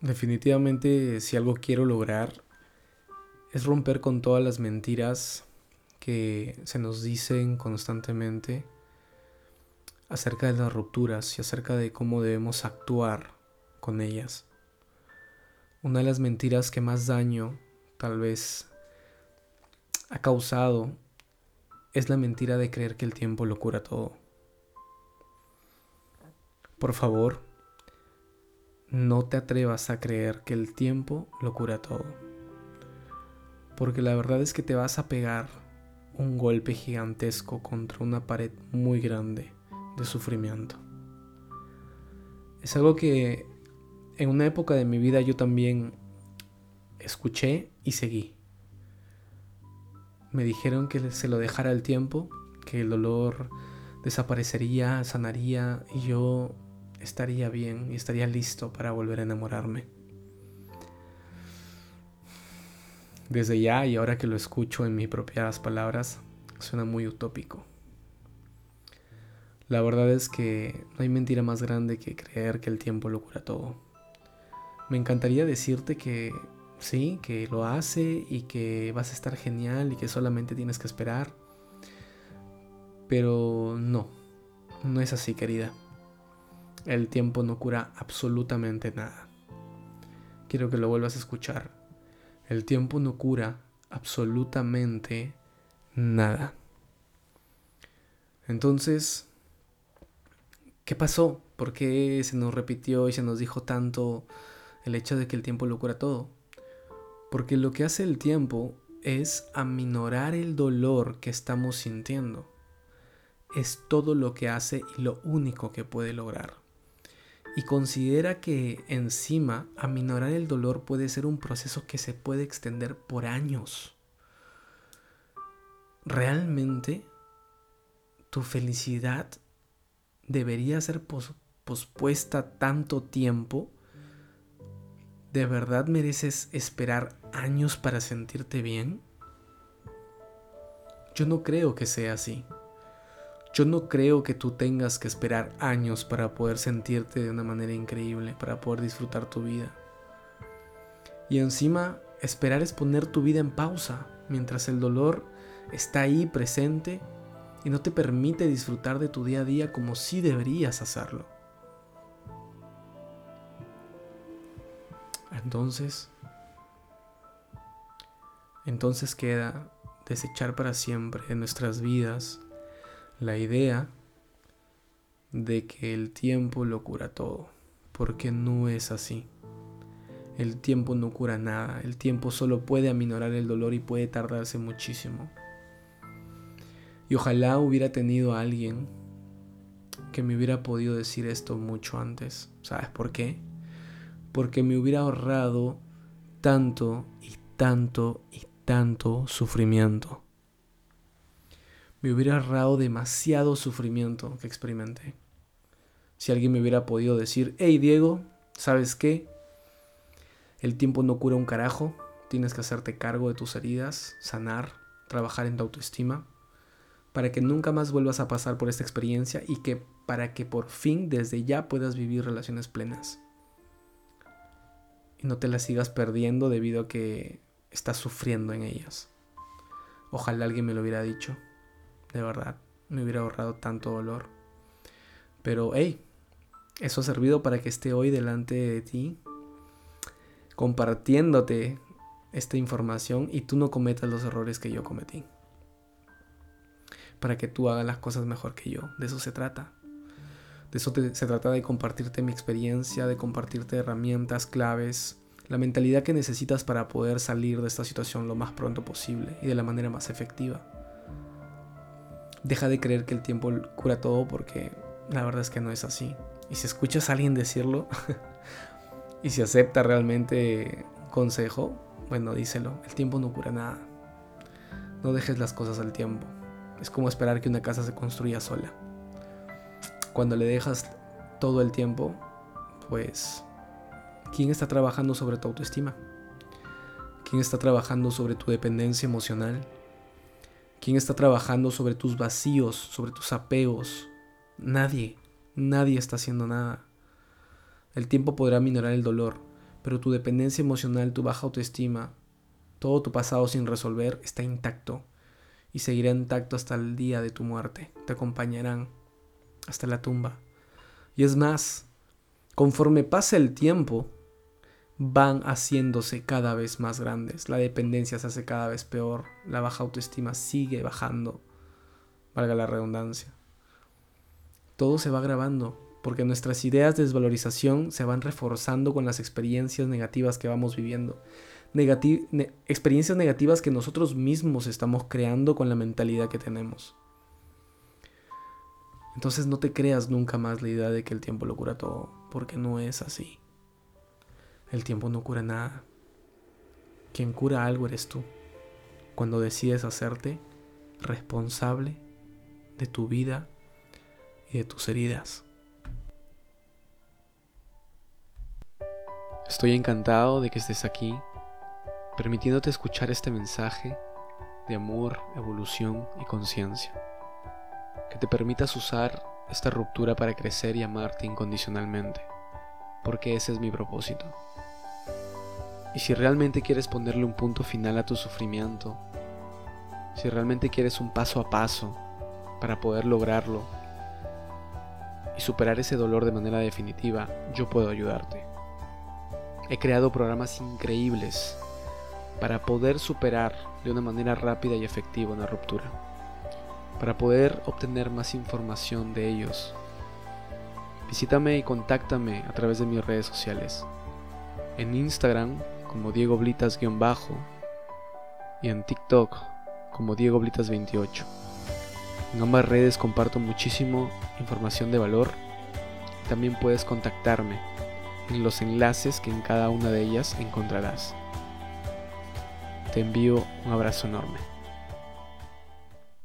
Definitivamente si algo quiero lograr es romper con todas las mentiras que se nos dicen constantemente acerca de las rupturas y acerca de cómo debemos actuar con ellas. Una de las mentiras que más daño tal vez ha causado es la mentira de creer que el tiempo lo cura todo. Por favor, no te atrevas a creer que el tiempo lo cura todo. Porque la verdad es que te vas a pegar un golpe gigantesco contra una pared muy grande de sufrimiento. Es algo que en una época de mi vida yo también escuché y seguí. Me dijeron que se lo dejara el tiempo, que el dolor desaparecería, sanaría y yo estaría bien y estaría listo para volver a enamorarme. Desde ya y ahora que lo escucho en mis propias palabras, suena muy utópico. La verdad es que no hay mentira más grande que creer que el tiempo lo cura todo. Me encantaría decirte que sí, que lo hace y que vas a estar genial y que solamente tienes que esperar. Pero no, no es así, querida. El tiempo no cura absolutamente nada. Quiero que lo vuelvas a escuchar. El tiempo no cura absolutamente nada. Entonces, ¿qué pasó? ¿Por qué se nos repitió y se nos dijo tanto el hecho de que el tiempo lo cura todo? Porque lo que hace el tiempo es aminorar el dolor que estamos sintiendo. Es todo lo que hace y lo único que puede lograr y considera que encima aminorar el dolor puede ser un proceso que se puede extender por años. ¿Realmente tu felicidad debería ser pospuesta tanto tiempo? ¿De verdad mereces esperar años para sentirte bien? Yo no creo que sea así. Yo no creo que tú tengas que esperar años para poder sentirte de una manera increíble, para poder disfrutar tu vida. Y encima, esperar es poner tu vida en pausa, mientras el dolor está ahí presente y no te permite disfrutar de tu día a día como si deberías hacerlo. Entonces, entonces queda desechar para siempre en nuestras vidas la idea de que el tiempo lo cura todo, porque no es así. El tiempo no cura nada, el tiempo solo puede aminorar el dolor y puede tardarse muchísimo. Y ojalá hubiera tenido a alguien que me hubiera podido decir esto mucho antes. ¿Sabes por qué? Porque me hubiera ahorrado tanto y tanto y tanto sufrimiento me hubiera ahorrado demasiado sufrimiento que experimenté. Si alguien me hubiera podido decir, hey Diego, ¿sabes qué? El tiempo no cura un carajo, tienes que hacerte cargo de tus heridas, sanar, trabajar en tu autoestima, para que nunca más vuelvas a pasar por esta experiencia y que para que por fin desde ya puedas vivir relaciones plenas. Y no te las sigas perdiendo debido a que estás sufriendo en ellas. Ojalá alguien me lo hubiera dicho de verdad, me hubiera ahorrado tanto dolor. Pero, hey, eso ha servido para que esté hoy delante de ti, compartiéndote esta información y tú no cometas los errores que yo cometí. Para que tú hagas las cosas mejor que yo. De eso se trata. De eso se trata de compartirte mi experiencia, de compartirte herramientas, claves, la mentalidad que necesitas para poder salir de esta situación lo más pronto posible y de la manera más efectiva deja de creer que el tiempo cura todo porque la verdad es que no es así. Y si escuchas a alguien decirlo y si acepta realmente consejo, bueno, díselo, el tiempo no cura nada. No dejes las cosas al tiempo. Es como esperar que una casa se construya sola. Cuando le dejas todo el tiempo, pues, ¿quién está trabajando sobre tu autoestima? ¿Quién está trabajando sobre tu dependencia emocional? ¿Quién está trabajando sobre tus vacíos, sobre tus apegos? Nadie, nadie está haciendo nada. El tiempo podrá minorar el dolor, pero tu dependencia emocional, tu baja autoestima, todo tu pasado sin resolver está intacto y seguirá intacto hasta el día de tu muerte. Te acompañarán hasta la tumba. Y es más, conforme pasa el tiempo, van haciéndose cada vez más grandes. La dependencia se hace cada vez peor. La baja autoestima sigue bajando. Valga la redundancia. Todo se va grabando porque nuestras ideas de desvalorización se van reforzando con las experiencias negativas que vamos viviendo. experiencias negativas que nosotros mismos estamos creando con la mentalidad que tenemos. Entonces no te creas nunca más la idea de que el tiempo lo cura todo, porque no es así. El tiempo no cura nada. Quien cura algo eres tú, cuando decides hacerte responsable de tu vida y de tus heridas. Estoy encantado de que estés aquí, permitiéndote escuchar este mensaje de amor, evolución y conciencia. Que te permitas usar esta ruptura para crecer y amarte incondicionalmente, porque ese es mi propósito. Y si realmente quieres ponerle un punto final a tu sufrimiento, si realmente quieres un paso a paso para poder lograrlo y superar ese dolor de manera definitiva, yo puedo ayudarte. He creado programas increíbles para poder superar de una manera rápida y efectiva una ruptura. Para poder obtener más información de ellos, visítame y contáctame a través de mis redes sociales. En Instagram como Diego Blitas-bajo y en TikTok como Diego Blitas28. En ambas redes comparto muchísimo información de valor. También puedes contactarme en los enlaces que en cada una de ellas encontrarás. Te envío un abrazo enorme.